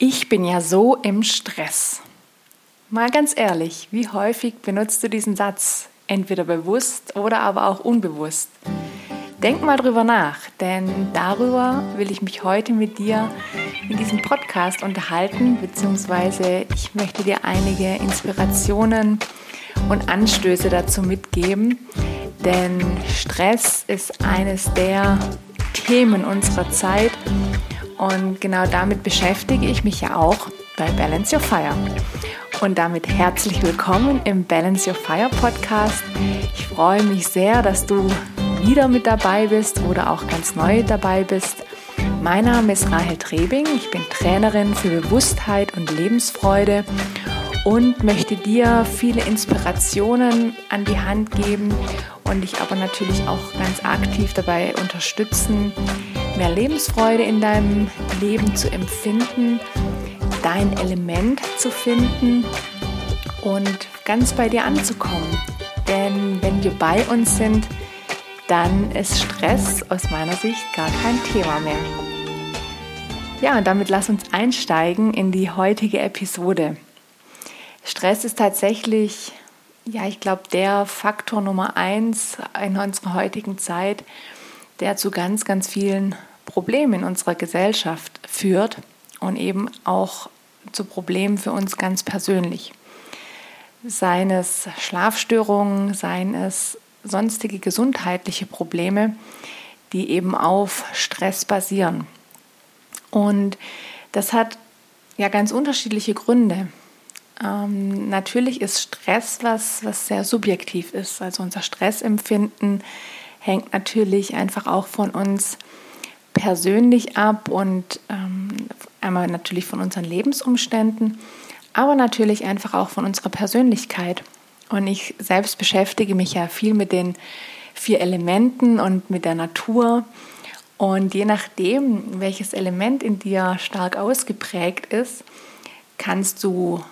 Ich bin ja so im Stress. Mal ganz ehrlich, wie häufig benutzt du diesen Satz? Entweder bewusst oder aber auch unbewusst. Denk mal drüber nach, denn darüber will ich mich heute mit dir in diesem Podcast unterhalten, beziehungsweise ich möchte dir einige Inspirationen und Anstöße dazu mitgeben, denn Stress ist eines der Themen unserer Zeit und genau damit beschäftige ich mich ja auch bei Balance Your Fire. Und damit herzlich willkommen im Balance Your Fire Podcast. Ich freue mich sehr, dass du wieder mit dabei bist oder auch ganz neu dabei bist. Mein Name ist Rahel Trebing. Ich bin Trainerin für Bewusstheit und Lebensfreude und möchte dir viele Inspirationen an die Hand geben und dich aber natürlich auch ganz aktiv dabei unterstützen, mehr Lebensfreude in deinem Leben zu empfinden, dein Element zu finden und ganz bei dir anzukommen. Denn wenn wir bei uns sind, dann ist Stress aus meiner Sicht gar kein Thema mehr. Ja, und damit lass uns einsteigen in die heutige Episode. Stress ist tatsächlich, ja, ich glaube, der Faktor Nummer eins in unserer heutigen Zeit, der zu ganz, ganz vielen Problemen in unserer Gesellschaft führt und eben auch zu Problemen für uns ganz persönlich. Seien es Schlafstörungen, seien es sonstige gesundheitliche Probleme, die eben auf Stress basieren. Und das hat ja ganz unterschiedliche Gründe. Ähm, natürlich ist Stress was, was sehr subjektiv ist. Also unser Stressempfinden hängt natürlich einfach auch von uns persönlich ab und ähm, einmal natürlich von unseren Lebensumständen, aber natürlich einfach auch von unserer Persönlichkeit. Und ich selbst beschäftige mich ja viel mit den vier Elementen und mit der Natur. Und je nachdem, welches Element in dir stark ausgeprägt ist, kannst du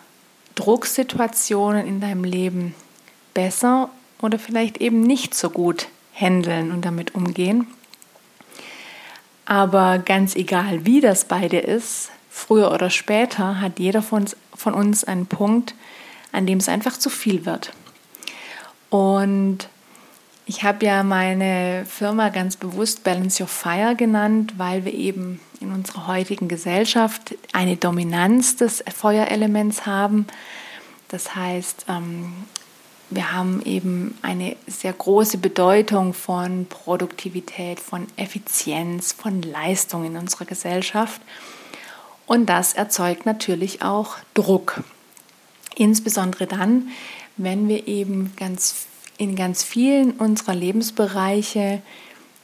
Drucksituationen in deinem Leben besser oder vielleicht eben nicht so gut handeln und damit umgehen. Aber ganz egal, wie das bei dir ist, früher oder später hat jeder von uns, von uns einen Punkt, an dem es einfach zu viel wird. Und ich habe ja meine Firma ganz bewusst Balance Your Fire genannt, weil wir eben in unserer heutigen Gesellschaft eine Dominanz des Feuerelements haben. Das heißt, ähm, wir haben eben eine sehr große Bedeutung von Produktivität, von Effizienz, von Leistung in unserer Gesellschaft. Und das erzeugt natürlich auch Druck. Insbesondere dann, wenn wir eben ganz, in ganz vielen unserer Lebensbereiche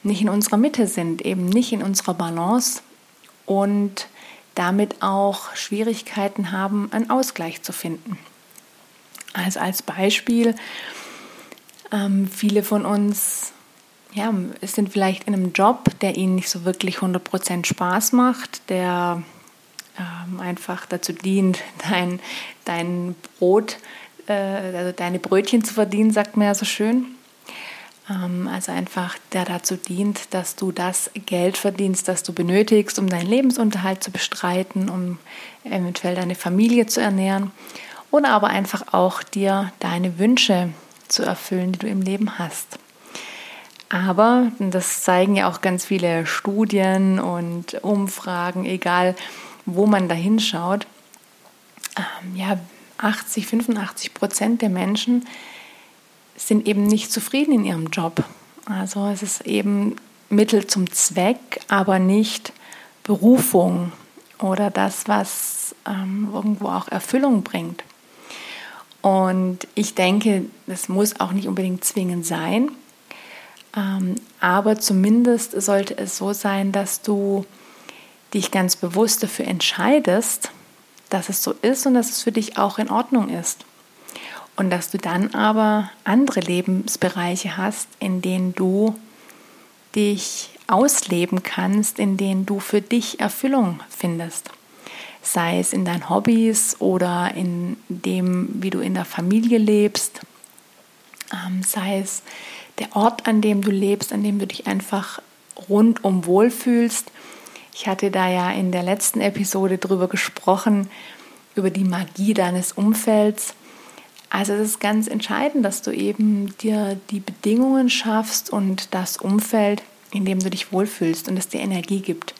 nicht in unserer Mitte sind, eben nicht in unserer Balance und damit auch Schwierigkeiten haben, einen Ausgleich zu finden. Also als Beispiel, ähm, viele von uns ja, sind vielleicht in einem Job, der ihnen nicht so wirklich 100% Spaß macht, der ähm, einfach dazu dient, dein, dein Brot, äh, also deine Brötchen zu verdienen, sagt man ja so schön. Ähm, also einfach, der dazu dient, dass du das Geld verdienst, das du benötigst, um deinen Lebensunterhalt zu bestreiten, um eventuell deine Familie zu ernähren oder aber einfach auch dir deine Wünsche zu erfüllen, die du im Leben hast. Aber, das zeigen ja auch ganz viele Studien und Umfragen, egal wo man da hinschaut, ähm, ja, 80, 85 Prozent der Menschen sind eben nicht zufrieden in ihrem Job. Also es ist eben Mittel zum Zweck, aber nicht Berufung oder das, was ähm, irgendwo auch Erfüllung bringt. Und ich denke, das muss auch nicht unbedingt zwingend sein, ähm, aber zumindest sollte es so sein, dass du dich ganz bewusst dafür entscheidest, dass es so ist und dass es für dich auch in Ordnung ist. Und dass du dann aber andere Lebensbereiche hast, in denen du dich ausleben kannst, in denen du für dich Erfüllung findest sei es in deinen Hobbys oder in dem, wie du in der Familie lebst, ähm, sei es der Ort, an dem du lebst, an dem du dich einfach rundum wohlfühlst, Ich hatte da ja in der letzten Episode drüber gesprochen, über die Magie deines Umfelds. Also es ist ganz entscheidend, dass du eben dir die Bedingungen schaffst und das Umfeld, in dem du dich wohlfühlst und es dir Energie gibt.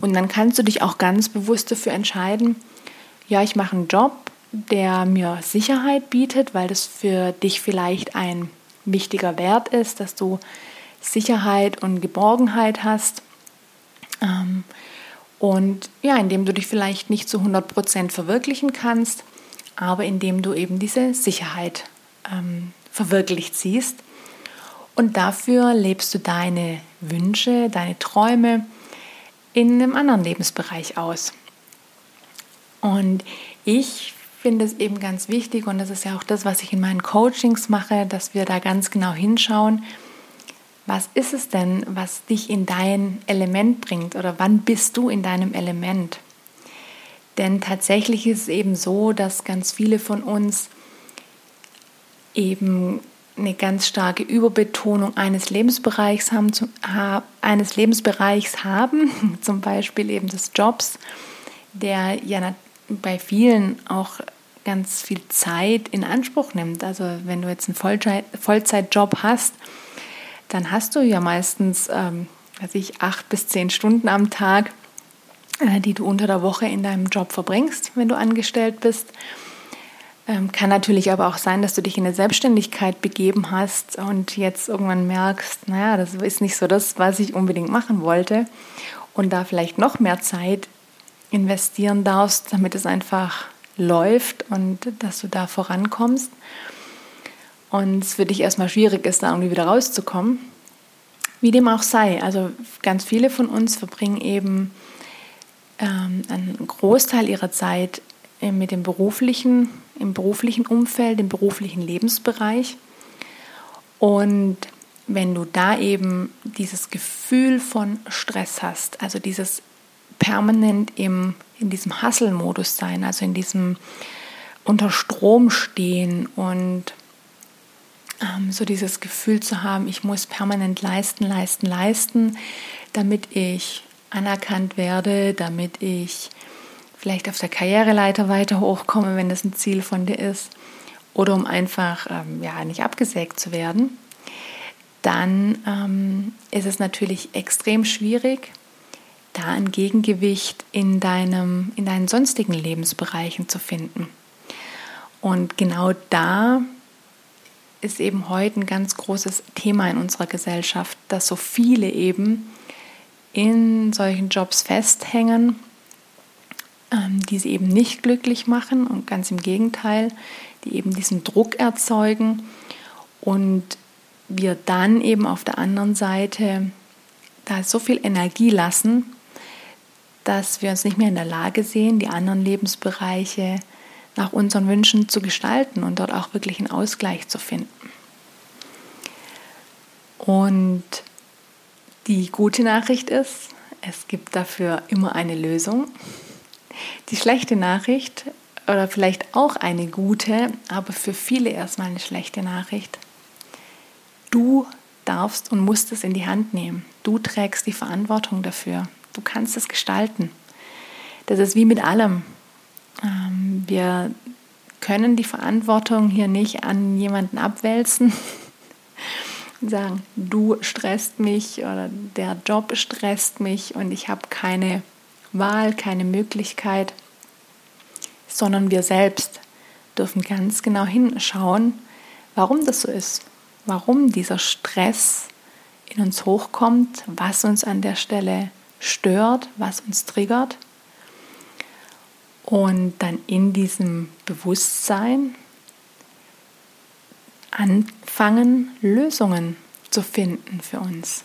Und dann kannst du dich auch ganz bewusst dafür entscheiden, ja, ich mache einen Job, der mir Sicherheit bietet, weil das für dich vielleicht ein wichtiger Wert ist, dass du Sicherheit und Geborgenheit hast. Ähm, und ja, indem du dich vielleicht nicht zu 100% verwirklichen kannst, aber indem du eben diese Sicherheit ähm, verwirklicht siehst. Und dafür lebst du deine Wünsche, deine Träume in einem anderen Lebensbereich aus. Und ich finde es eben ganz wichtig und das ist ja auch das, was ich in meinen Coachings mache, dass wir da ganz genau hinschauen, was ist es denn, was dich in dein Element bringt oder wann bist du in deinem Element? Denn tatsächlich ist es eben so, dass ganz viele von uns eben eine ganz starke Überbetonung eines Lebensbereichs haben, eines Lebensbereichs haben, zum Beispiel eben des Jobs, der ja bei vielen auch ganz viel Zeit in Anspruch nimmt. Also wenn du jetzt einen Vollzeit Vollzeitjob hast, dann hast du ja meistens, ähm, weiß ich, acht bis zehn Stunden am Tag, äh, die du unter der Woche in deinem Job verbringst, wenn du angestellt bist. Ähm, kann natürlich aber auch sein, dass du dich in eine Selbstständigkeit begeben hast und jetzt irgendwann merkst, naja, das ist nicht so das, was ich unbedingt machen wollte und da vielleicht noch mehr Zeit investieren darfst, damit es einfach läuft und dass du da vorankommst. Und es für dich erstmal schwierig ist, da irgendwie wieder rauszukommen. Wie dem auch sei, also ganz viele von uns verbringen eben ähm, einen Großteil ihrer Zeit mit dem beruflichen, im beruflichen Umfeld, im beruflichen Lebensbereich. Und wenn du da eben dieses Gefühl von Stress hast, also dieses permanent im, in diesem Hustle-Modus sein, also in diesem unter Strom stehen und ähm, so dieses Gefühl zu haben, ich muss permanent leisten, leisten, leisten, damit ich anerkannt werde, damit ich vielleicht auf der Karriereleiter weiter hochkomme, wenn das ein Ziel von dir ist, oder um einfach ähm, ja, nicht abgesägt zu werden, dann ähm, ist es natürlich extrem schwierig, da ein Gegengewicht in, deinem, in deinen sonstigen Lebensbereichen zu finden. Und genau da ist eben heute ein ganz großes Thema in unserer Gesellschaft, dass so viele eben in solchen Jobs festhängen die sie eben nicht glücklich machen und ganz im Gegenteil, die eben diesen Druck erzeugen und wir dann eben auf der anderen Seite da so viel Energie lassen, dass wir uns nicht mehr in der Lage sehen, die anderen Lebensbereiche nach unseren Wünschen zu gestalten und dort auch wirklich einen Ausgleich zu finden. Und die gute Nachricht ist, es gibt dafür immer eine Lösung. Die schlechte Nachricht oder vielleicht auch eine gute, aber für viele erstmal eine schlechte Nachricht. Du darfst und musst es in die Hand nehmen. Du trägst die Verantwortung dafür. Du kannst es gestalten. Das ist wie mit allem. Ähm, wir können die Verantwortung hier nicht an jemanden abwälzen und sagen, du stresst mich oder der Job stresst mich und ich habe keine Wahl, keine Möglichkeit, sondern wir selbst dürfen ganz genau hinschauen, warum das so ist, warum dieser Stress in uns hochkommt, was uns an der Stelle stört, was uns triggert. Und dann in diesem Bewusstsein anfangen, Lösungen zu finden für uns.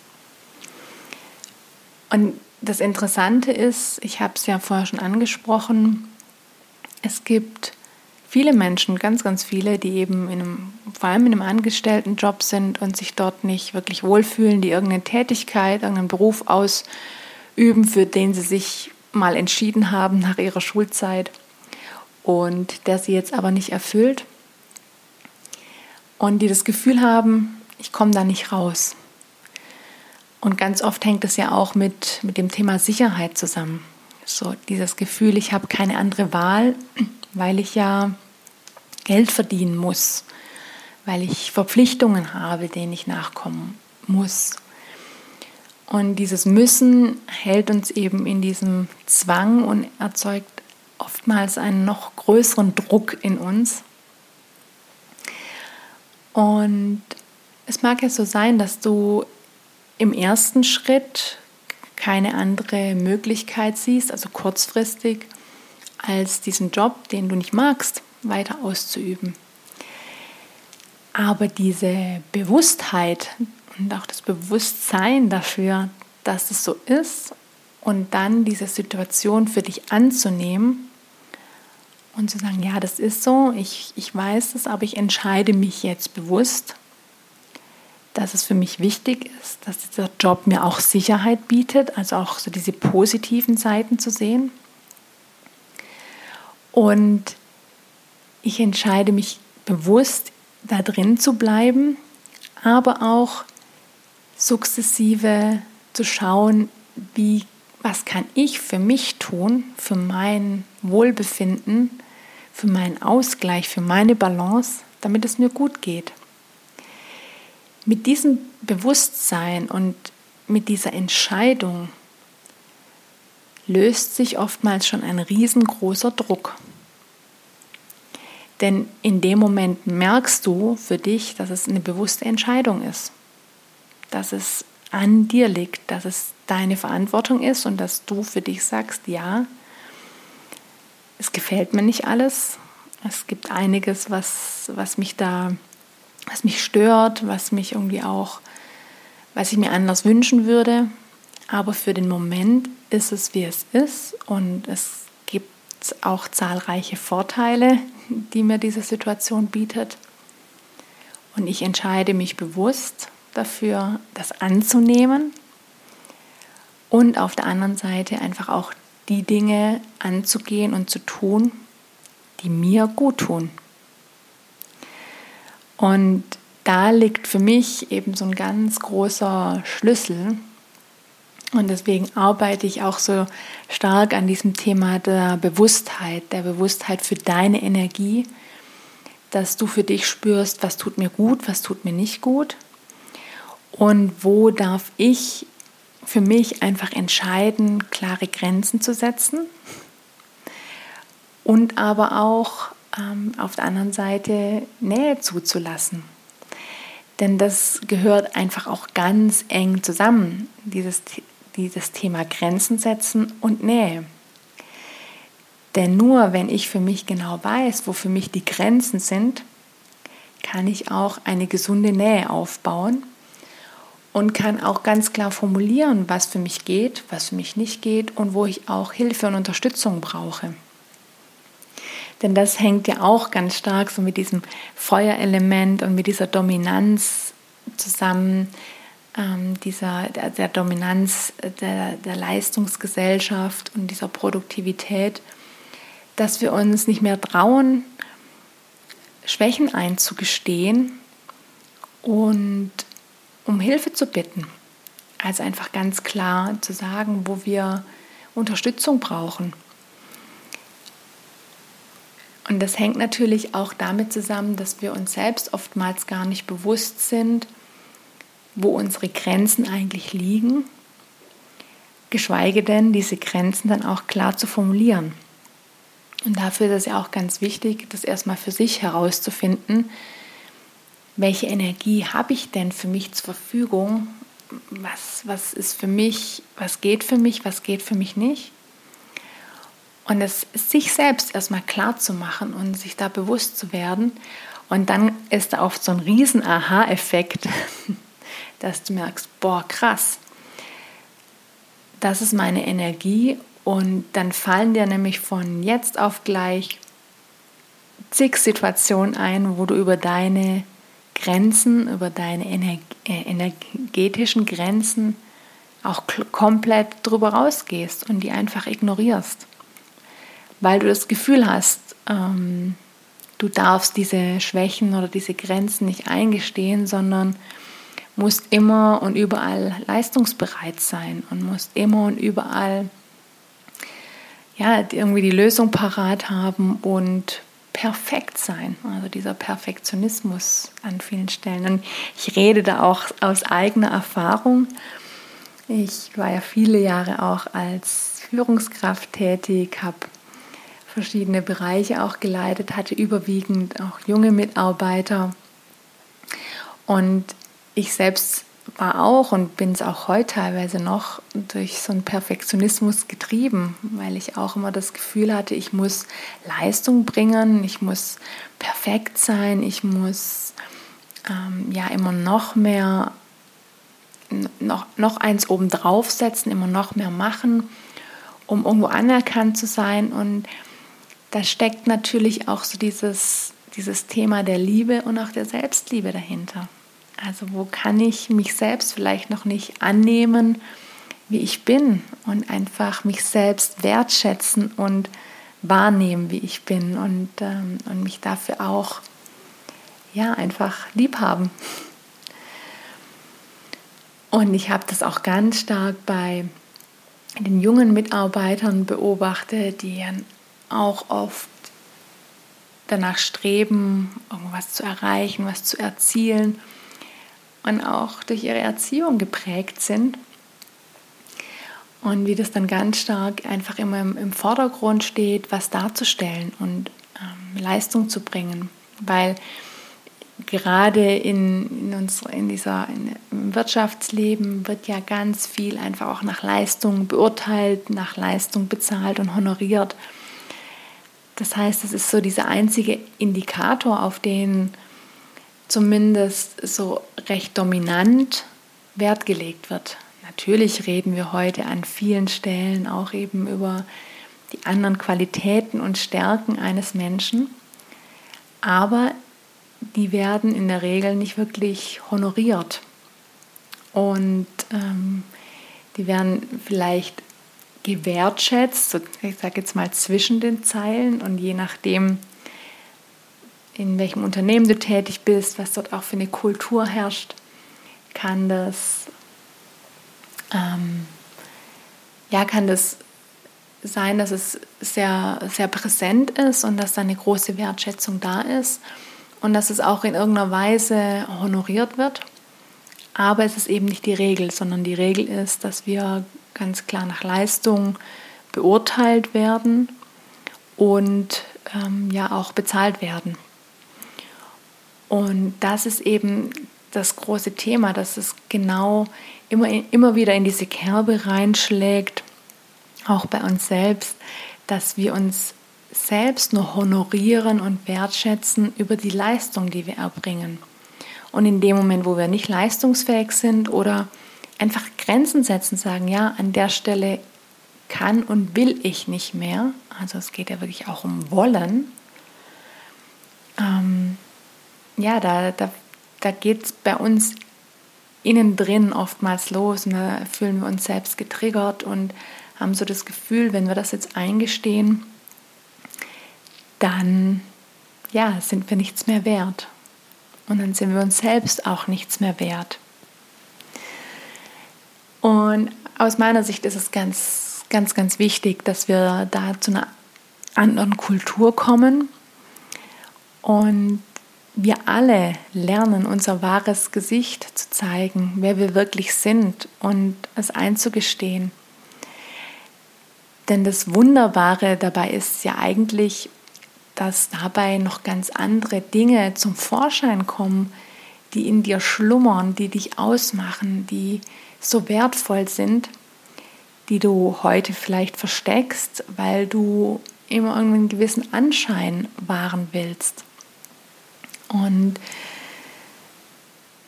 Und das Interessante ist, ich habe es ja vorher schon angesprochen, es gibt viele Menschen, ganz, ganz viele, die eben in einem, vor allem in einem Angestelltenjob sind und sich dort nicht wirklich wohlfühlen, die irgendeine Tätigkeit, irgendeinen Beruf ausüben, für den sie sich mal entschieden haben nach ihrer Schulzeit und der sie jetzt aber nicht erfüllt und die das Gefühl haben, ich komme da nicht raus. Und ganz oft hängt es ja auch mit, mit dem Thema Sicherheit zusammen. So dieses Gefühl, ich habe keine andere Wahl, weil ich ja Geld verdienen muss, weil ich Verpflichtungen habe, denen ich nachkommen muss. Und dieses Müssen hält uns eben in diesem Zwang und erzeugt oftmals einen noch größeren Druck in uns. Und es mag ja so sein, dass du im ersten Schritt keine andere Möglichkeit siehst, also kurzfristig, als diesen Job, den du nicht magst, weiter auszuüben. Aber diese Bewusstheit und auch das Bewusstsein dafür, dass es so ist und dann diese Situation für dich anzunehmen und zu sagen, ja, das ist so, ich, ich weiß es, aber ich entscheide mich jetzt bewusst, dass es für mich wichtig ist, dass dieser Job mir auch Sicherheit bietet, also auch so diese positiven Seiten zu sehen. Und ich entscheide mich bewusst, da drin zu bleiben, aber auch sukzessive zu schauen, wie, was kann ich für mich tun, für mein Wohlbefinden, für meinen Ausgleich, für meine Balance, damit es mir gut geht. Mit diesem Bewusstsein und mit dieser Entscheidung löst sich oftmals schon ein riesengroßer Druck. Denn in dem Moment merkst du für dich, dass es eine bewusste Entscheidung ist, dass es an dir liegt, dass es deine Verantwortung ist und dass du für dich sagst, ja, es gefällt mir nicht alles. Es gibt einiges, was, was mich da, was mich stört, was mich irgendwie auch, was ich mir anders wünschen würde. Aber für den Moment ist es, wie es ist und es gibt auch zahlreiche Vorteile, die mir diese Situation bietet. Und ich entscheide mich bewusst dafür, das anzunehmen und auf der anderen Seite einfach auch die Dinge anzugehen und zu tun, die mir gut tun. Und da liegt für mich eben so ein ganz großer Schlüssel. Und deswegen arbeite ich auch so stark an diesem Thema der Bewusstheit, der Bewusstheit für deine Energie, dass du für dich spürst, was tut mir gut, was tut mir nicht gut und wo darf ich für mich einfach entscheiden, klare Grenzen zu setzen und aber auch ähm, auf der anderen Seite Nähe zuzulassen. Denn das gehört einfach auch ganz eng zusammen, dieses, dieses Thema Grenzen setzen und Nähe. Denn nur wenn ich für mich genau weiß, wo für mich die Grenzen sind, kann ich auch eine gesunde Nähe aufbauen und kann auch ganz klar formulieren, was für mich geht, was für mich nicht geht und wo ich auch Hilfe und Unterstützung brauche. Denn das hängt ja auch ganz stark so mit diesem Feuerelement und mit dieser Dominanz zusammen, ähm, dieser, der, der Dominanz der, der Leistungsgesellschaft und dieser Produktivität, dass wir uns nicht mehr trauen, Schwächen einzugestehen und um Hilfe zu bitten. Also einfach ganz klar zu sagen, wo wir Unterstützung brauchen. Und das hängt natürlich auch damit zusammen, dass wir uns selbst oftmals gar nicht bewusst sind, wo unsere Grenzen eigentlich liegen, geschweige denn diese Grenzen dann auch klar zu formulieren. Und dafür ist es ja auch ganz wichtig, das erstmal für sich herauszufinden, welche Energie habe ich denn für mich zur Verfügung? Was, was ist für mich, was geht für mich, was geht für mich nicht? Und es sich selbst erstmal klar zu machen und sich da bewusst zu werden. Und dann ist da oft so ein riesen Aha-Effekt, dass du merkst, boah, krass, das ist meine Energie. Und dann fallen dir nämlich von jetzt auf gleich zig Situationen ein, wo du über deine Grenzen, über deine äh, energetischen Grenzen auch komplett drüber rausgehst und die einfach ignorierst, weil du das Gefühl hast, ähm, du darfst diese Schwächen oder diese Grenzen nicht eingestehen, sondern musst immer und überall leistungsbereit sein und musst immer und überall ja, irgendwie die Lösung parat haben und perfekt sein. Also dieser Perfektionismus an vielen Stellen. Und ich rede da auch aus eigener Erfahrung. Ich war ja viele Jahre auch als Führungskraft tätig, habe verschiedene Bereiche auch geleitet, hatte überwiegend auch junge Mitarbeiter. Und ich selbst war auch und bin es auch heute teilweise noch durch so einen Perfektionismus getrieben, weil ich auch immer das Gefühl hatte, ich muss Leistung bringen, ich muss perfekt sein, ich muss ähm, ja immer noch mehr, noch, noch eins oben setzen, immer noch mehr machen, um irgendwo anerkannt zu sein. Und da steckt natürlich auch so dieses, dieses Thema der Liebe und auch der Selbstliebe dahinter. Also wo kann ich mich selbst vielleicht noch nicht annehmen, wie ich bin und einfach mich selbst wertschätzen und wahrnehmen, wie ich bin und, ähm, und mich dafür auch ja einfach lieb haben. Und ich habe das auch ganz stark bei den jungen Mitarbeitern beobachtet, die auch oft danach streben, irgendwas zu erreichen, was zu erzielen und auch durch ihre Erziehung geprägt sind. Und wie das dann ganz stark einfach immer im, im Vordergrund steht, was darzustellen und ähm, Leistung zu bringen. Weil gerade in, in, uns, in dieser, in, im Wirtschaftsleben wird ja ganz viel einfach auch nach Leistung beurteilt, nach Leistung bezahlt und honoriert. Das heißt, es ist so dieser einzige Indikator, auf den zumindest so recht dominant Wert gelegt wird. Natürlich reden wir heute an vielen Stellen auch eben über die anderen Qualitäten und Stärken eines Menschen, aber die werden in der Regel nicht wirklich honoriert. Und ähm, die werden vielleicht gewertschätzt, ich sage jetzt mal zwischen den Zeilen und je nachdem, in welchem Unternehmen du tätig bist, was dort auch für eine Kultur herrscht, kann das, ähm, ja, kann das sein, dass es sehr, sehr präsent ist und dass da eine große Wertschätzung da ist und dass es auch in irgendeiner Weise honoriert wird. Aber es ist eben nicht die Regel, sondern die Regel ist, dass wir ganz klar nach Leistung beurteilt werden und ähm, ja auch bezahlt werden. Und das ist eben das große Thema, dass es genau immer, immer wieder in diese Kerbe reinschlägt, auch bei uns selbst, dass wir uns selbst nur honorieren und wertschätzen über die Leistung, die wir erbringen. Und in dem Moment, wo wir nicht leistungsfähig sind oder einfach Grenzen setzen, sagen, ja, an der Stelle kann und will ich nicht mehr, also es geht ja wirklich auch um Wollen, ähm, ja, da, da, da geht es bei uns innen drin oftmals los und da fühlen wir uns selbst getriggert und haben so das Gefühl, wenn wir das jetzt eingestehen, dann ja, sind wir nichts mehr wert. Und dann sind wir uns selbst auch nichts mehr wert. Und aus meiner Sicht ist es ganz, ganz, ganz wichtig, dass wir da zu einer anderen Kultur kommen und wir alle lernen, unser wahres Gesicht zu zeigen, wer wir wirklich sind und es einzugestehen. Denn das Wunderbare dabei ist ja eigentlich, dass dabei noch ganz andere Dinge zum Vorschein kommen, die in dir schlummern, die dich ausmachen, die so wertvoll sind, die du heute vielleicht versteckst, weil du immer einen gewissen Anschein wahren willst. Und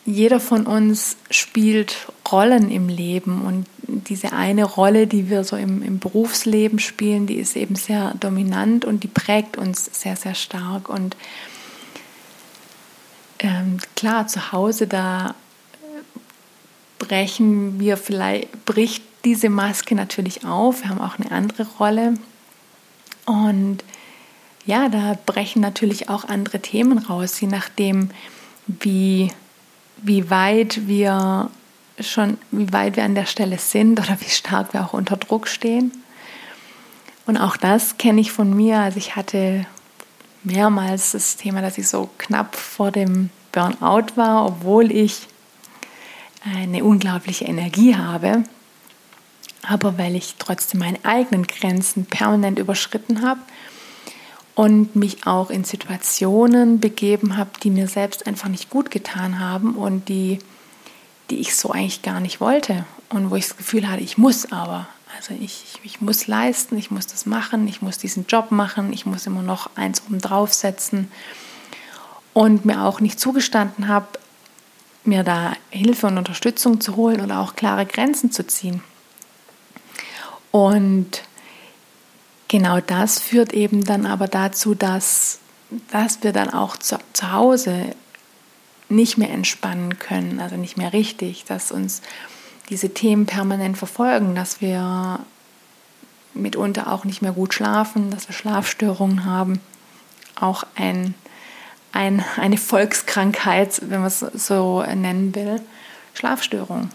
jeder von uns spielt Rollen im Leben und diese eine Rolle, die wir so im, im, Berufsleben spielen, die ist eben sehr dominant und die prägt uns sehr, sehr stark. Und ähm, klar, zu Hause, da brechen wir vielleicht, bricht diese Maske natürlich auf. Wir haben auch eine andere Rolle. Und ja, da brechen natürlich auch andere Themen raus, je nachdem, wie wie weit wir schon, wie weit wir an der Stelle sind oder wie stark wir auch unter Druck stehen. Und auch das kenne ich von mir. Also ich hatte mehrmals das Thema, dass ich so knapp vor dem Burnout war, obwohl ich eine unglaubliche Energie habe. Aber weil ich trotzdem meine eigenen Grenzen permanent überschritten habe und mich auch in Situationen begeben habe, die mir selbst einfach nicht gut getan haben und die, die ich so eigentlich gar nicht wollte und wo ich das Gefühl hatte, ich muss aber. Also ich, ich muss leisten, ich muss das machen, ich muss diesen Job machen, ich muss immer noch eins oben drauf setzen und mir auch nicht zugestanden habe, mir da Hilfe und Unterstützung zu holen oder auch klare Grenzen zu ziehen. Und genau das führt eben dann aber dazu, dass, dass wir dann auch zu, zu Hause nicht mehr entspannen können, also nicht mehr richtig, dass uns diese Themen permanent verfolgen, dass wir mitunter auch nicht mehr gut schlafen, dass wir Schlafstörungen haben, auch ein, ein, eine Volkskrankheit, wenn man es so nennen will, Schlafstörung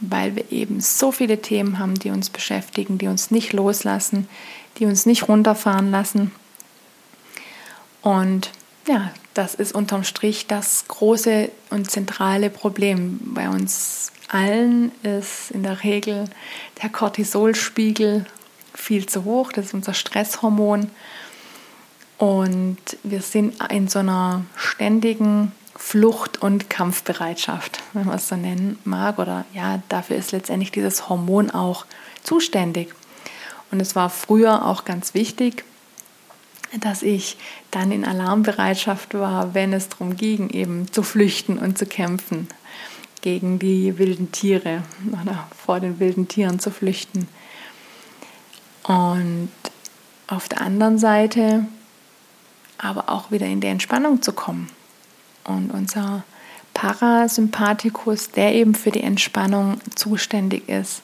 weil wir eben so viele Themen haben, die uns beschäftigen, die uns nicht loslassen, die uns nicht runterfahren lassen. Und ja, das ist unterm Strich das große und zentrale Problem. Bei uns allen ist in der Regel der Cortisolspiegel viel zu hoch, das ist unser Stresshormon. Und wir sind in so einer ständigen Flucht- und Kampfbereitschaft, wenn man es so nennen mag. Oder ja, dafür ist letztendlich dieses Hormon auch zuständig. Und es war früher auch ganz wichtig, dass ich dann in Alarmbereitschaft war, wenn es darum ging, eben zu flüchten und zu kämpfen gegen die wilden Tiere oder vor den wilden Tieren zu flüchten. Und auf der anderen Seite aber auch wieder in die Entspannung zu kommen. Und unser Parasympathikus, der eben für die Entspannung zuständig ist,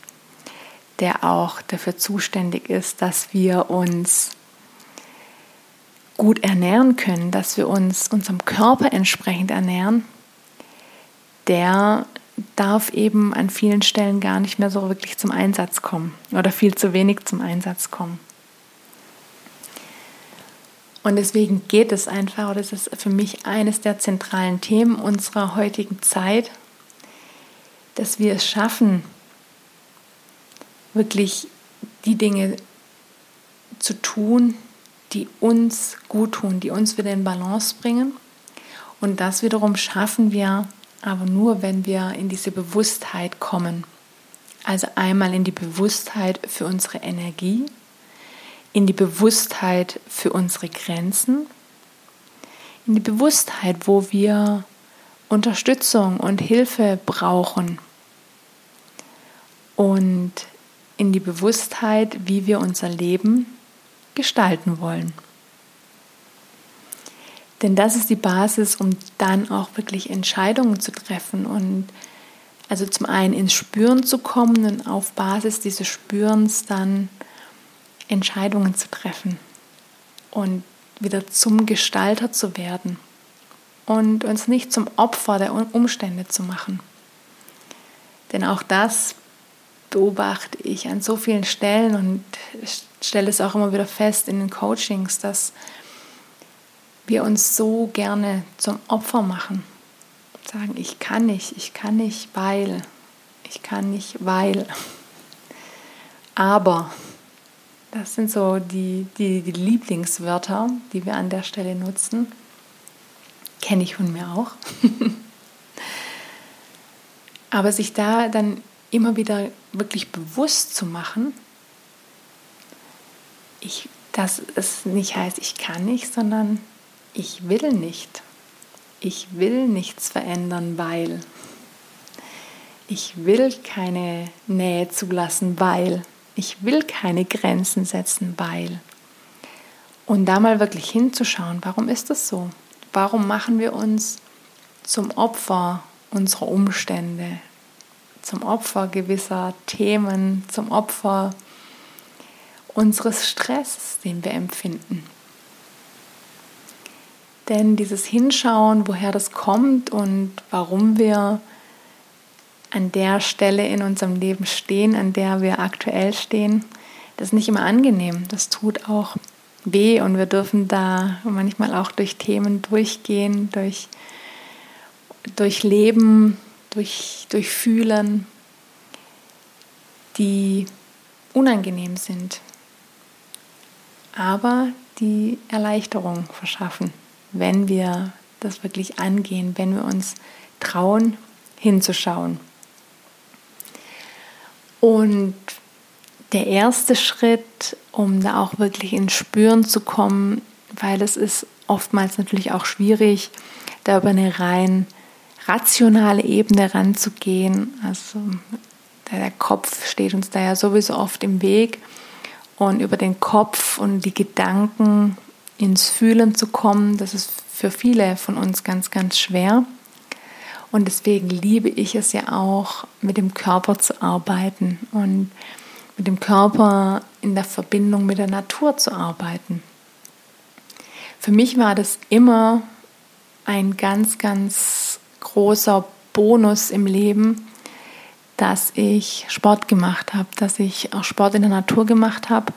der auch dafür zuständig ist, dass wir uns gut ernähren können, dass wir uns unserem Körper entsprechend ernähren, der darf eben an vielen Stellen gar nicht mehr so wirklich zum Einsatz kommen oder viel zu wenig zum Einsatz kommen. Und deswegen geht es einfach, oder das ist für mich eines der zentralen Themen unserer heutigen Zeit, dass wir es schaffen, wirklich die Dinge zu tun, die uns gut tun, die uns wieder in Balance bringen. Und das wiederum schaffen wir aber nur, wenn wir in diese Bewusstheit kommen. Also einmal in die Bewusstheit für unsere Energie, in die Bewusstheit für unsere Grenzen, in die Bewusstheit, wo wir Unterstützung und Hilfe brauchen und in die Bewusstheit, wie wir unser Leben gestalten wollen. Denn das ist die Basis, um dann auch wirklich Entscheidungen zu treffen und also zum einen ins Spüren zu kommen und auf Basis dieses Spürens dann Entscheidungen zu treffen und wieder zum Gestalter zu werden und uns nicht zum Opfer der Umstände zu machen. Denn auch das beobachte ich an so vielen Stellen und stelle es auch immer wieder fest in den Coachings, dass wir uns so gerne zum Opfer machen. Sagen, ich kann nicht, ich kann nicht, weil, ich kann nicht, weil. Aber das sind so die, die, die Lieblingswörter, die wir an der Stelle nutzen. Kenne ich von mir auch. Aber sich da dann immer wieder wirklich bewusst zu machen, ich, dass es nicht heißt, ich kann nicht, sondern ich will nicht. Ich will nichts verändern, weil. Ich will keine Nähe zulassen, weil ich will keine Grenzen setzen, weil. Und da mal wirklich hinzuschauen, warum ist das so? Warum machen wir uns zum Opfer unserer Umstände, zum Opfer gewisser Themen, zum Opfer unseres Stresses, den wir empfinden? Denn dieses Hinschauen, woher das kommt und warum wir an der Stelle in unserem Leben stehen, an der wir aktuell stehen, das ist nicht immer angenehm. Das tut auch weh und wir dürfen da manchmal auch durch Themen durchgehen, durch, durch Leben, durch, durch Fühlen, die unangenehm sind, aber die Erleichterung verschaffen, wenn wir das wirklich angehen, wenn wir uns trauen, hinzuschauen. Und der erste Schritt, um da auch wirklich ins Spüren zu kommen, weil es ist oftmals natürlich auch schwierig, da über eine rein rationale Ebene ranzugehen. Also der Kopf steht uns da ja sowieso oft im Weg. Und über den Kopf und die Gedanken ins Fühlen zu kommen, das ist für viele von uns ganz, ganz schwer. Und deswegen liebe ich es ja auch, mit dem Körper zu arbeiten und mit dem Körper in der Verbindung mit der Natur zu arbeiten. Für mich war das immer ein ganz, ganz großer Bonus im Leben, dass ich Sport gemacht habe, dass ich auch Sport in der Natur gemacht habe.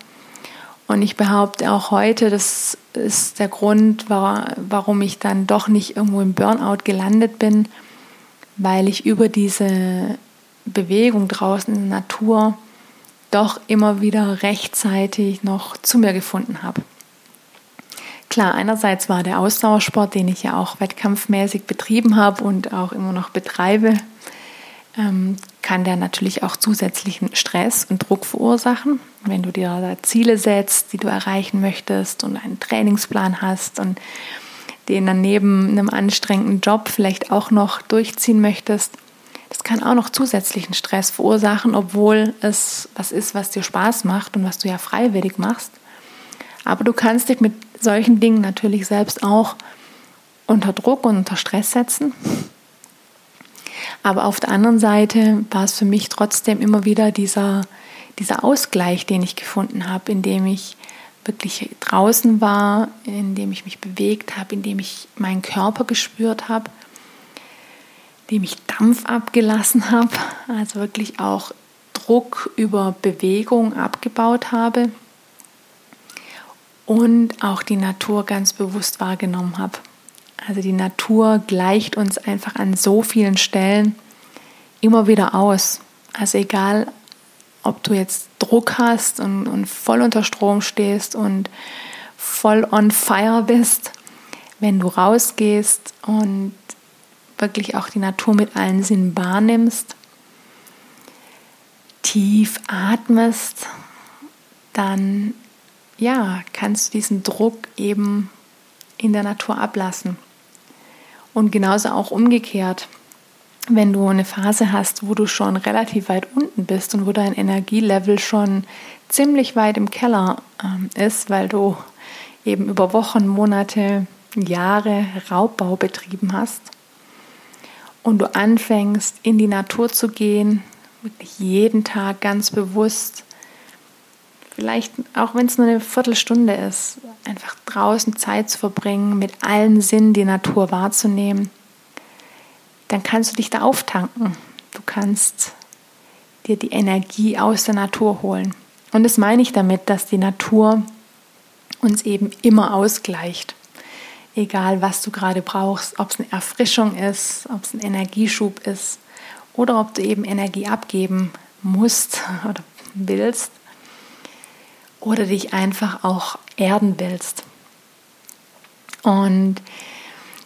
Und ich behaupte auch heute, das ist der Grund, warum ich dann doch nicht irgendwo im Burnout gelandet bin, weil ich über diese Bewegung draußen in der Natur doch immer wieder rechtzeitig noch zu mir gefunden habe. Klar, einerseits war der Ausdauersport, den ich ja auch wettkampfmäßig betrieben habe und auch immer noch betreibe, ähm, kann der natürlich auch zusätzlichen Stress und Druck verursachen. Wenn du dir da Ziele setzt, die du erreichen möchtest und einen Trainingsplan hast und den dann neben einem anstrengenden Job vielleicht auch noch durchziehen möchtest, das kann auch noch zusätzlichen Stress verursachen, obwohl es was ist, was dir Spaß macht und was du ja freiwillig machst. Aber du kannst dich mit solchen Dingen natürlich selbst auch unter Druck und unter Stress setzen. Aber auf der anderen Seite war es für mich trotzdem immer wieder dieser, dieser Ausgleich, den ich gefunden habe, indem ich wirklich draußen war, indem ich mich bewegt habe, indem ich meinen Körper gespürt habe, indem ich Dampf abgelassen habe, also wirklich auch Druck über Bewegung abgebaut habe und auch die Natur ganz bewusst wahrgenommen habe. Also die Natur gleicht uns einfach an so vielen Stellen immer wieder aus. Also egal, ob du jetzt Druck hast und, und voll unter Strom stehst und voll on fire bist, wenn du rausgehst und wirklich auch die Natur mit allen Sinnen wahrnimmst, tief atmest, dann ja, kannst du diesen Druck eben in der Natur ablassen. Und genauso auch umgekehrt, wenn du eine Phase hast, wo du schon relativ weit unten bist und wo dein Energielevel schon ziemlich weit im Keller äh, ist, weil du eben über Wochen, Monate, Jahre Raubbau betrieben hast und du anfängst in die Natur zu gehen, wirklich jeden Tag ganz bewusst vielleicht auch wenn es nur eine Viertelstunde ist, einfach draußen Zeit zu verbringen, mit allen Sinnen die Natur wahrzunehmen, dann kannst du dich da auftanken. Du kannst dir die Energie aus der Natur holen. Und das meine ich damit, dass die Natur uns eben immer ausgleicht. Egal, was du gerade brauchst, ob es eine Erfrischung ist, ob es ein Energieschub ist oder ob du eben Energie abgeben musst oder willst oder dich einfach auch erden willst. Und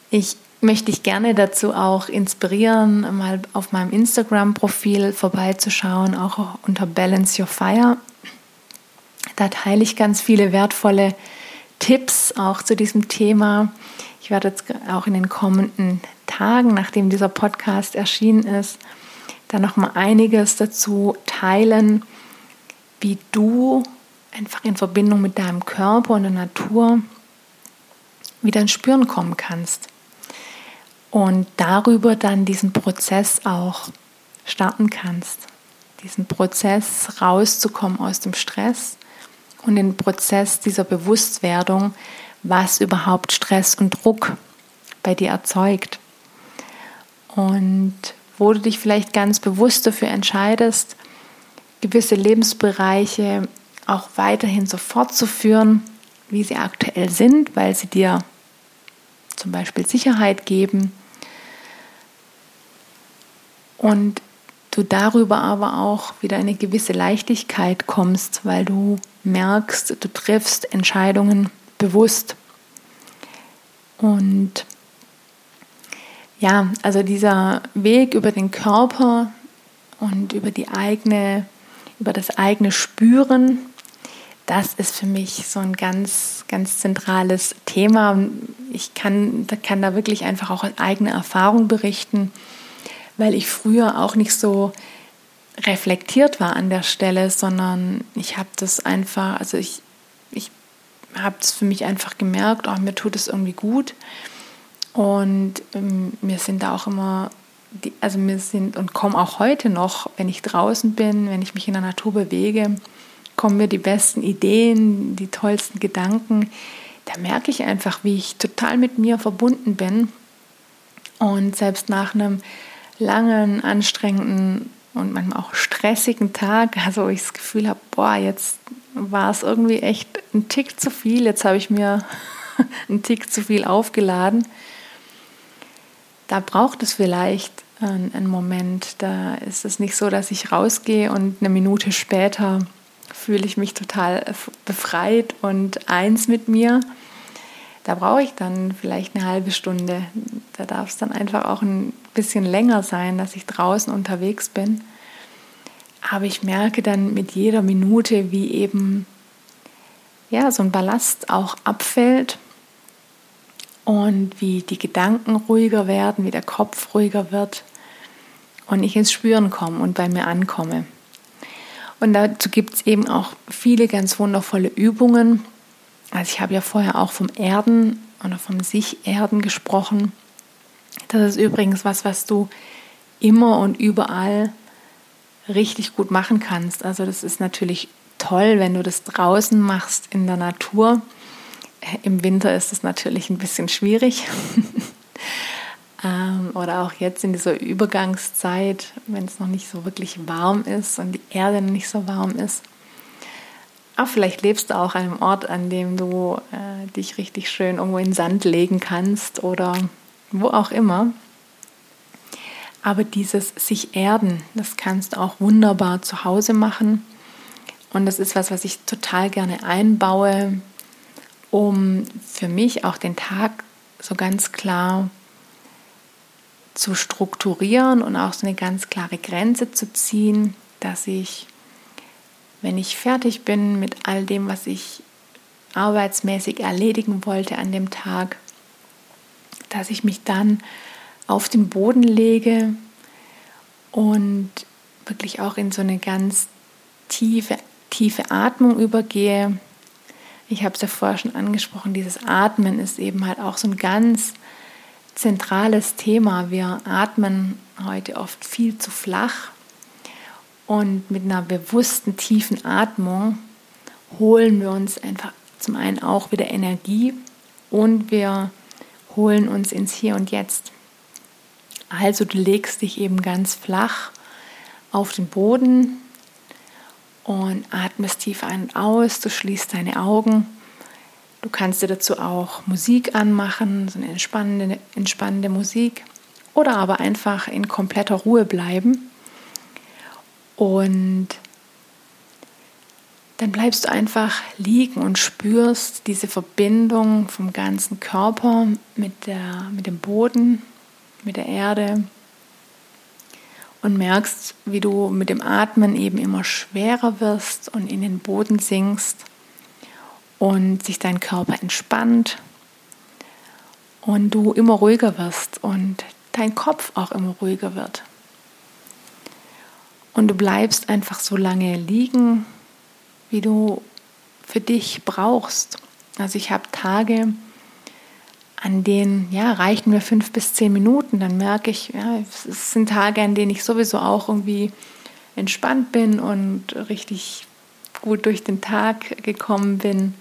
ich möchte dich gerne dazu auch inspirieren, mal auf meinem Instagram-Profil vorbeizuschauen, auch unter Balance Your Fire. Da teile ich ganz viele wertvolle Tipps auch zu diesem Thema. Ich werde jetzt auch in den kommenden Tagen, nachdem dieser Podcast erschienen ist, da noch mal einiges dazu teilen, wie du einfach in Verbindung mit deinem Körper und der Natur wieder ins Spüren kommen kannst. Und darüber dann diesen Prozess auch starten kannst. Diesen Prozess rauszukommen aus dem Stress und den Prozess dieser Bewusstwerdung, was überhaupt Stress und Druck bei dir erzeugt. Und wo du dich vielleicht ganz bewusst dafür entscheidest, gewisse Lebensbereiche auch weiterhin so fortzuführen, wie sie aktuell sind, weil sie dir zum Beispiel Sicherheit geben. Und du darüber aber auch wieder eine gewisse Leichtigkeit kommst, weil du merkst, du triffst Entscheidungen bewusst. Und ja, also dieser Weg über den Körper und über die eigene, über das eigene Spüren, das ist für mich so ein ganz, ganz zentrales Thema. Ich kann, kann da wirklich einfach auch aus eigener Erfahrung berichten, weil ich früher auch nicht so reflektiert war an der Stelle, sondern ich habe das einfach, also ich, ich habe es für mich einfach gemerkt, oh, mir tut es irgendwie gut. Und ähm, mir sind da auch immer, die, also mir sind und kommen auch heute noch, wenn ich draußen bin, wenn ich mich in der Natur bewege, kommen mir die besten Ideen, die tollsten Gedanken. Da merke ich einfach, wie ich total mit mir verbunden bin. Und selbst nach einem langen, anstrengenden und manchmal auch stressigen Tag, also ich das Gefühl habe, boah, jetzt war es irgendwie echt ein Tick zu viel, jetzt habe ich mir einen Tick zu viel aufgeladen. Da braucht es vielleicht einen Moment. Da ist es nicht so, dass ich rausgehe und eine Minute später fühle ich mich total befreit und eins mit mir. Da brauche ich dann vielleicht eine halbe Stunde. Da darf es dann einfach auch ein bisschen länger sein, dass ich draußen unterwegs bin. Aber ich merke dann mit jeder Minute, wie eben ja, so ein Ballast auch abfällt und wie die Gedanken ruhiger werden, wie der Kopf ruhiger wird und ich ins Spüren komme und bei mir ankomme. Und dazu gibt es eben auch viele ganz wundervolle Übungen. Also ich habe ja vorher auch vom Erden oder vom Sich-Erden gesprochen. Das ist übrigens was, was du immer und überall richtig gut machen kannst. Also das ist natürlich toll, wenn du das draußen machst in der Natur. Im Winter ist es natürlich ein bisschen schwierig. Ähm, oder auch jetzt in dieser Übergangszeit, wenn es noch nicht so wirklich warm ist und die Erde nicht so warm ist. Aber vielleicht lebst du auch an einem Ort, an dem du äh, dich richtig schön irgendwo in Sand legen kannst oder wo auch immer. Aber dieses sich erden, das kannst du auch wunderbar zu Hause machen. Und das ist was, was ich total gerne einbaue, um für mich auch den Tag so ganz klar zu strukturieren und auch so eine ganz klare Grenze zu ziehen, dass ich, wenn ich fertig bin mit all dem, was ich arbeitsmäßig erledigen wollte an dem Tag, dass ich mich dann auf den Boden lege und wirklich auch in so eine ganz tiefe, tiefe Atmung übergehe. Ich habe es ja vorher schon angesprochen, dieses Atmen ist eben halt auch so ein ganz zentrales Thema. Wir atmen heute oft viel zu flach und mit einer bewussten tiefen Atmung holen wir uns einfach zum einen auch wieder Energie und wir holen uns ins Hier und Jetzt. Also du legst dich eben ganz flach auf den Boden und atmest tief ein und aus, du schließt deine Augen Du kannst dir dazu auch Musik anmachen, so eine entspannende, entspannende Musik oder aber einfach in kompletter Ruhe bleiben. Und dann bleibst du einfach liegen und spürst diese Verbindung vom ganzen Körper mit, der, mit dem Boden, mit der Erde und merkst, wie du mit dem Atmen eben immer schwerer wirst und in den Boden sinkst und sich dein Körper entspannt und du immer ruhiger wirst und dein Kopf auch immer ruhiger wird. Und du bleibst einfach so lange liegen, wie du für dich brauchst. Also ich habe Tage, an denen ja, reichen mir fünf bis zehn Minuten. Dann merke ich, ja, es sind Tage, an denen ich sowieso auch irgendwie entspannt bin und richtig gut durch den Tag gekommen bin.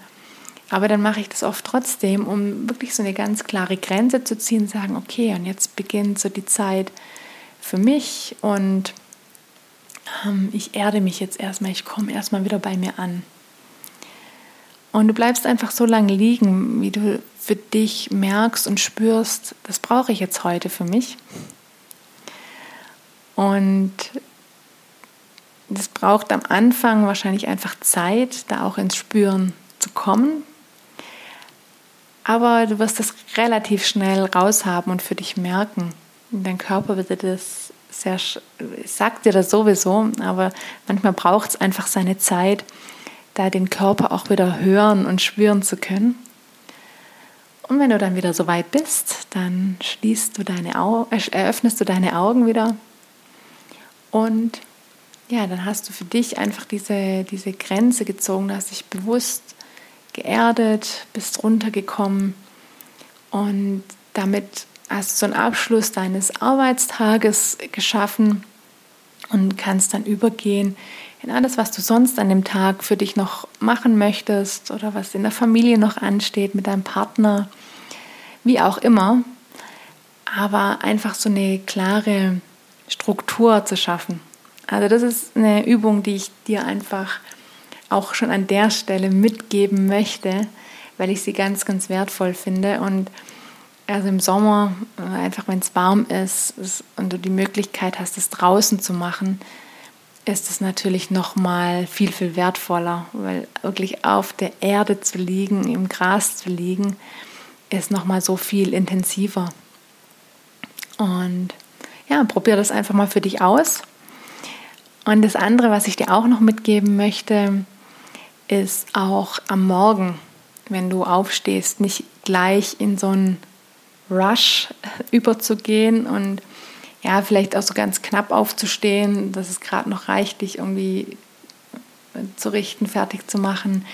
aber dann mache ich das oft trotzdem, um wirklich so eine ganz klare Grenze zu ziehen, sagen, okay, und jetzt beginnt so die Zeit für mich und ich erde mich jetzt erstmal, ich komme erstmal wieder bei mir an. Und du bleibst einfach so lange liegen, wie du für dich merkst und spürst, das brauche ich jetzt heute für mich. Und das braucht am Anfang wahrscheinlich einfach Zeit, da auch ins Spüren zu kommen. Aber du wirst das relativ schnell raushaben und für dich merken. Dein Körper wird dir das sehr, sagt dir das sowieso, aber manchmal braucht es einfach seine Zeit, da den Körper auch wieder hören und spüren zu können. Und wenn du dann wieder so weit bist, dann schließt du deine Augen, äh, eröffnest du deine Augen wieder. Und ja, dann hast du für dich einfach diese, diese Grenze gezogen, hast dich bewusst geerdet, bist runtergekommen. Und damit hast so einen Abschluss deines Arbeitstages geschaffen und kannst dann übergehen in alles, was du sonst an dem Tag für dich noch machen möchtest oder was in der Familie noch ansteht mit deinem Partner, wie auch immer. Aber einfach so eine klare Struktur zu schaffen. Also das ist eine Übung, die ich dir einfach auch schon an der Stelle mitgeben möchte, weil ich sie ganz, ganz wertvoll finde. Und also im Sommer, einfach wenn es warm ist, ist und du die Möglichkeit hast, es draußen zu machen, ist es natürlich noch mal viel viel wertvoller, weil wirklich auf der Erde zu liegen, im Gras zu liegen, ist noch mal so viel intensiver. Und ja, probier das einfach mal für dich aus. Und das andere, was ich dir auch noch mitgeben möchte, ist auch am Morgen, wenn du aufstehst, nicht gleich in so einen Rush überzugehen und ja, vielleicht auch so ganz knapp aufzustehen, dass es gerade noch reicht, dich irgendwie zu richten, fertig zu machen.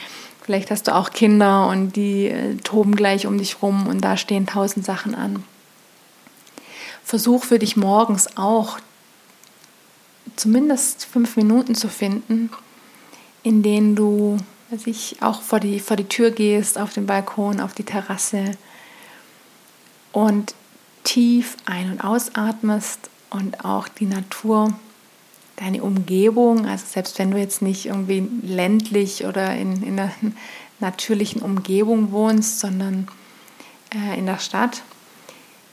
Vielleicht hast du auch Kinder und die äh, toben gleich um dich rum und da stehen tausend Sachen an. Versuch für dich morgens auch zumindest fünf Minuten zu finden, in denen du sich auch vor die, vor die Tür gehst, auf den Balkon, auf die Terrasse und tief ein- und ausatmest und auch die Natur, deine Umgebung, also selbst wenn du jetzt nicht irgendwie ländlich oder in, in einer natürlichen Umgebung wohnst, sondern äh, in der Stadt,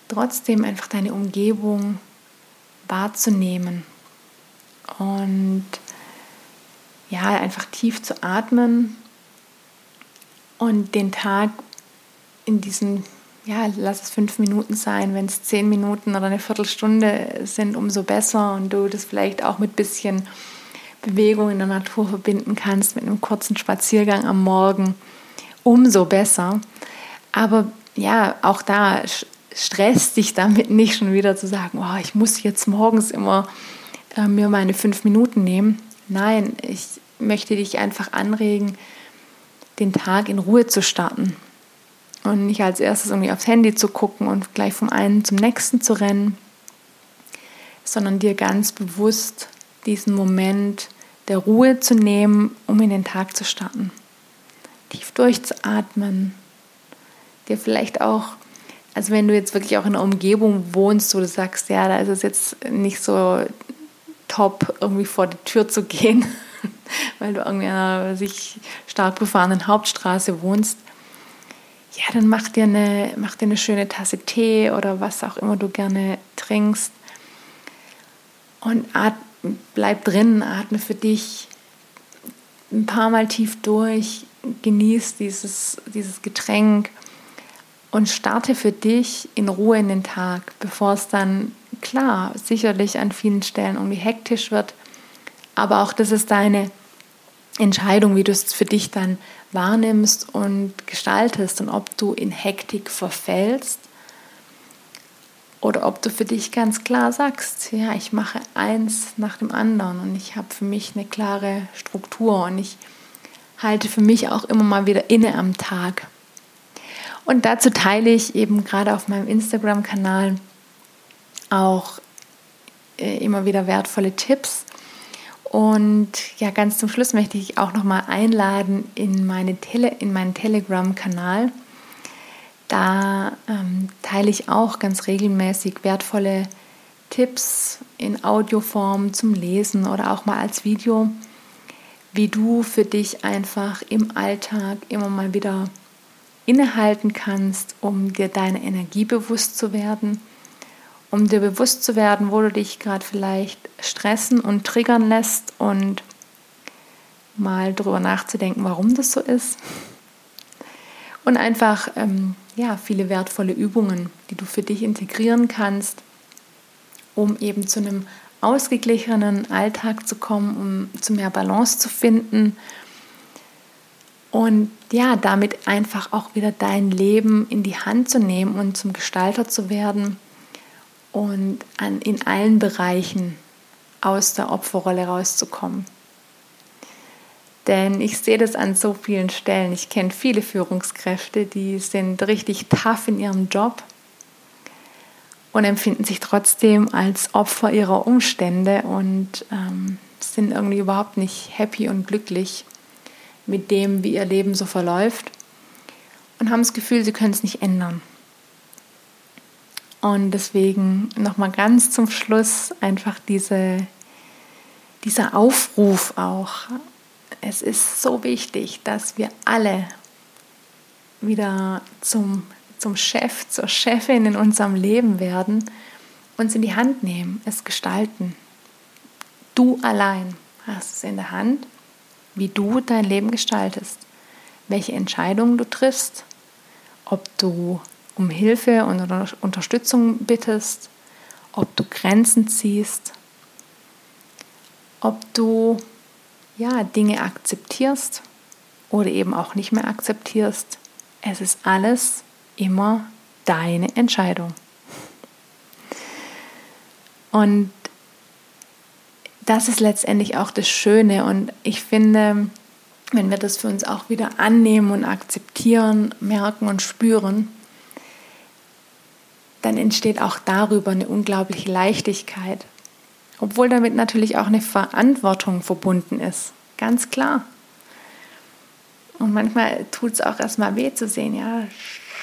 trotzdem einfach deine Umgebung wahrzunehmen und ja, einfach tief zu atmen und den Tag in diesen, ja, lass es fünf Minuten sein, wenn es zehn Minuten oder eine Viertelstunde sind, umso besser und du das vielleicht auch mit bisschen Bewegung in der Natur verbinden kannst, mit einem kurzen Spaziergang am Morgen, umso besser. Aber ja, auch da stresst dich damit nicht schon wieder zu sagen, oh, ich muss jetzt morgens immer äh, mir meine fünf Minuten nehmen. Nein, ich möchte dich einfach anregen, den Tag in Ruhe zu starten und nicht als erstes irgendwie aufs Handy zu gucken und gleich vom einen zum nächsten zu rennen, sondern dir ganz bewusst diesen Moment der Ruhe zu nehmen, um in den Tag zu starten. Tief durchzuatmen, dir vielleicht auch, also wenn du jetzt wirklich auch in einer Umgebung wohnst, wo du sagst, ja, da ist es jetzt nicht so top, irgendwie vor die Tür zu gehen, weil du irgendwie in einer sich stark befahrenen Hauptstraße wohnst, ja, dann mach dir, eine, mach dir eine schöne Tasse Tee oder was auch immer du gerne trinkst und at, bleib drin, atme für dich ein paar Mal tief durch, genieß dieses, dieses Getränk und starte für dich in Ruhe in den Tag, bevor es dann klar sicherlich an vielen Stellen irgendwie hektisch wird. Aber auch das ist deine Entscheidung, wie du es für dich dann wahrnimmst und gestaltest und ob du in Hektik verfällst oder ob du für dich ganz klar sagst, ja, ich mache eins nach dem anderen und ich habe für mich eine klare Struktur und ich halte für mich auch immer mal wieder inne am Tag. Und dazu teile ich eben gerade auf meinem Instagram-Kanal auch äh, immer wieder wertvolle Tipps. Und ja, ganz zum Schluss möchte ich auch noch mal einladen in, meine Tele in meinen Telegram-Kanal. Da ähm, teile ich auch ganz regelmäßig wertvolle Tipps in Audioform zum Lesen oder auch mal als Video, wie du für dich einfach im Alltag immer mal wieder innehalten kannst, um dir deine Energie bewusst zu werden, um dir bewusst zu werden, wo du dich gerade vielleicht stressen und triggern lässt und mal drüber nachzudenken, warum das so ist. Und einfach ähm, ja, viele wertvolle Übungen, die du für dich integrieren kannst, um eben zu einem ausgeglichenen Alltag zu kommen, um zu mehr Balance zu finden und ja, damit einfach auch wieder dein Leben in die Hand zu nehmen und zum Gestalter zu werden und an, in allen Bereichen aus der Opferrolle rauszukommen. Denn ich sehe das an so vielen Stellen. Ich kenne viele Führungskräfte, die sind richtig tough in ihrem Job und empfinden sich trotzdem als Opfer ihrer Umstände und ähm, sind irgendwie überhaupt nicht happy und glücklich mit dem, wie ihr Leben so verläuft und haben das Gefühl, sie können es nicht ändern. Und deswegen nochmal ganz zum Schluss einfach diese, dieser Aufruf auch. Es ist so wichtig, dass wir alle wieder zum, zum Chef, zur Chefin in unserem Leben werden, uns in die Hand nehmen, es gestalten. Du allein hast es in der Hand wie du dein Leben gestaltest, welche Entscheidungen du triffst, ob du um Hilfe und Unterstützung bittest, ob du Grenzen ziehst, ob du ja, Dinge akzeptierst oder eben auch nicht mehr akzeptierst. Es ist alles immer deine Entscheidung. Und das ist letztendlich auch das Schöne. Und ich finde, wenn wir das für uns auch wieder annehmen und akzeptieren, merken und spüren, dann entsteht auch darüber eine unglaubliche Leichtigkeit. Obwohl damit natürlich auch eine Verantwortung verbunden ist. Ganz klar. Und manchmal tut es auch erstmal weh zu sehen, ja,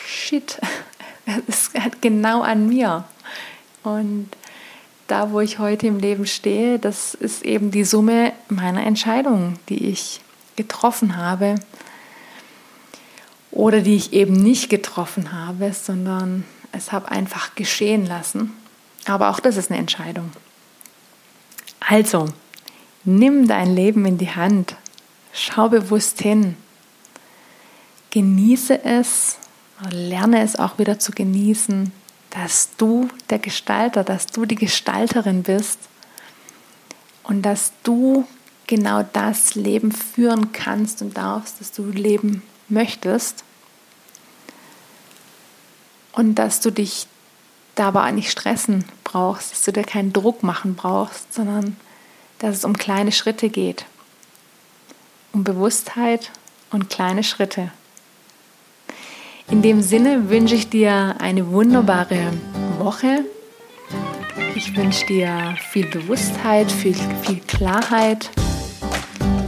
shit, es ist halt genau an mir. Und da, wo ich heute im Leben stehe, das ist eben die Summe meiner Entscheidungen, die ich getroffen habe oder die ich eben nicht getroffen habe, sondern es habe einfach geschehen lassen. Aber auch das ist eine Entscheidung. Also, nimm dein Leben in die Hand, schau bewusst hin, genieße es, lerne es auch wieder zu genießen, dass du der Gestalter, dass du die Gestalterin bist und dass du genau das Leben führen kannst und darfst, dass du leben möchtest und dass du dich dabei nicht stressen brauchst, dass du dir keinen Druck machen brauchst, sondern dass es um kleine Schritte geht, um Bewusstheit und kleine Schritte. In dem Sinne wünsche ich dir eine wunderbare Woche. Ich wünsche dir viel Bewusstheit, viel, viel Klarheit,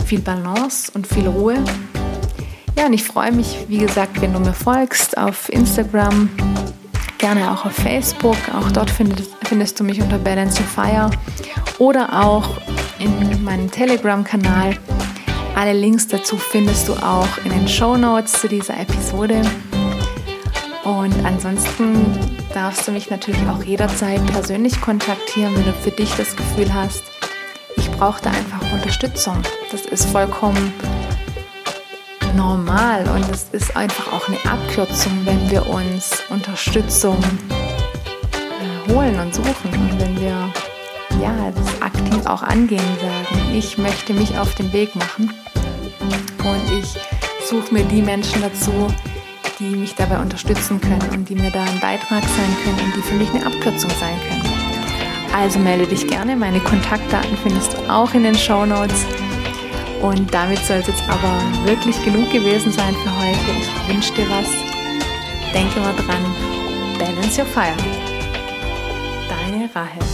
viel Balance und viel Ruhe. Ja, und ich freue mich, wie gesagt, wenn du mir folgst auf Instagram, gerne auch auf Facebook. Auch dort findest, findest du mich unter Balance to Fire oder auch in meinem Telegram-Kanal. Alle Links dazu findest du auch in den Show Notes zu dieser Episode. Und ansonsten darfst du mich natürlich auch jederzeit persönlich kontaktieren, wenn du für dich das Gefühl hast, ich brauche da einfach Unterstützung. Das ist vollkommen normal und es ist einfach auch eine Abkürzung, wenn wir uns Unterstützung holen und suchen und wenn wir ja, das aktiv auch angehen sagen, ich möchte mich auf den Weg machen und ich suche mir die Menschen dazu, die mich dabei unterstützen können und die mir da ein Beitrag sein können und die für mich eine Abkürzung sein können. Also melde dich gerne. Meine Kontaktdaten findest du auch in den Show Notes. Und damit soll es jetzt aber wirklich genug gewesen sein für heute. Ich wünsche dir was. Denke mal dran. Balance your fire. Deine Rahel.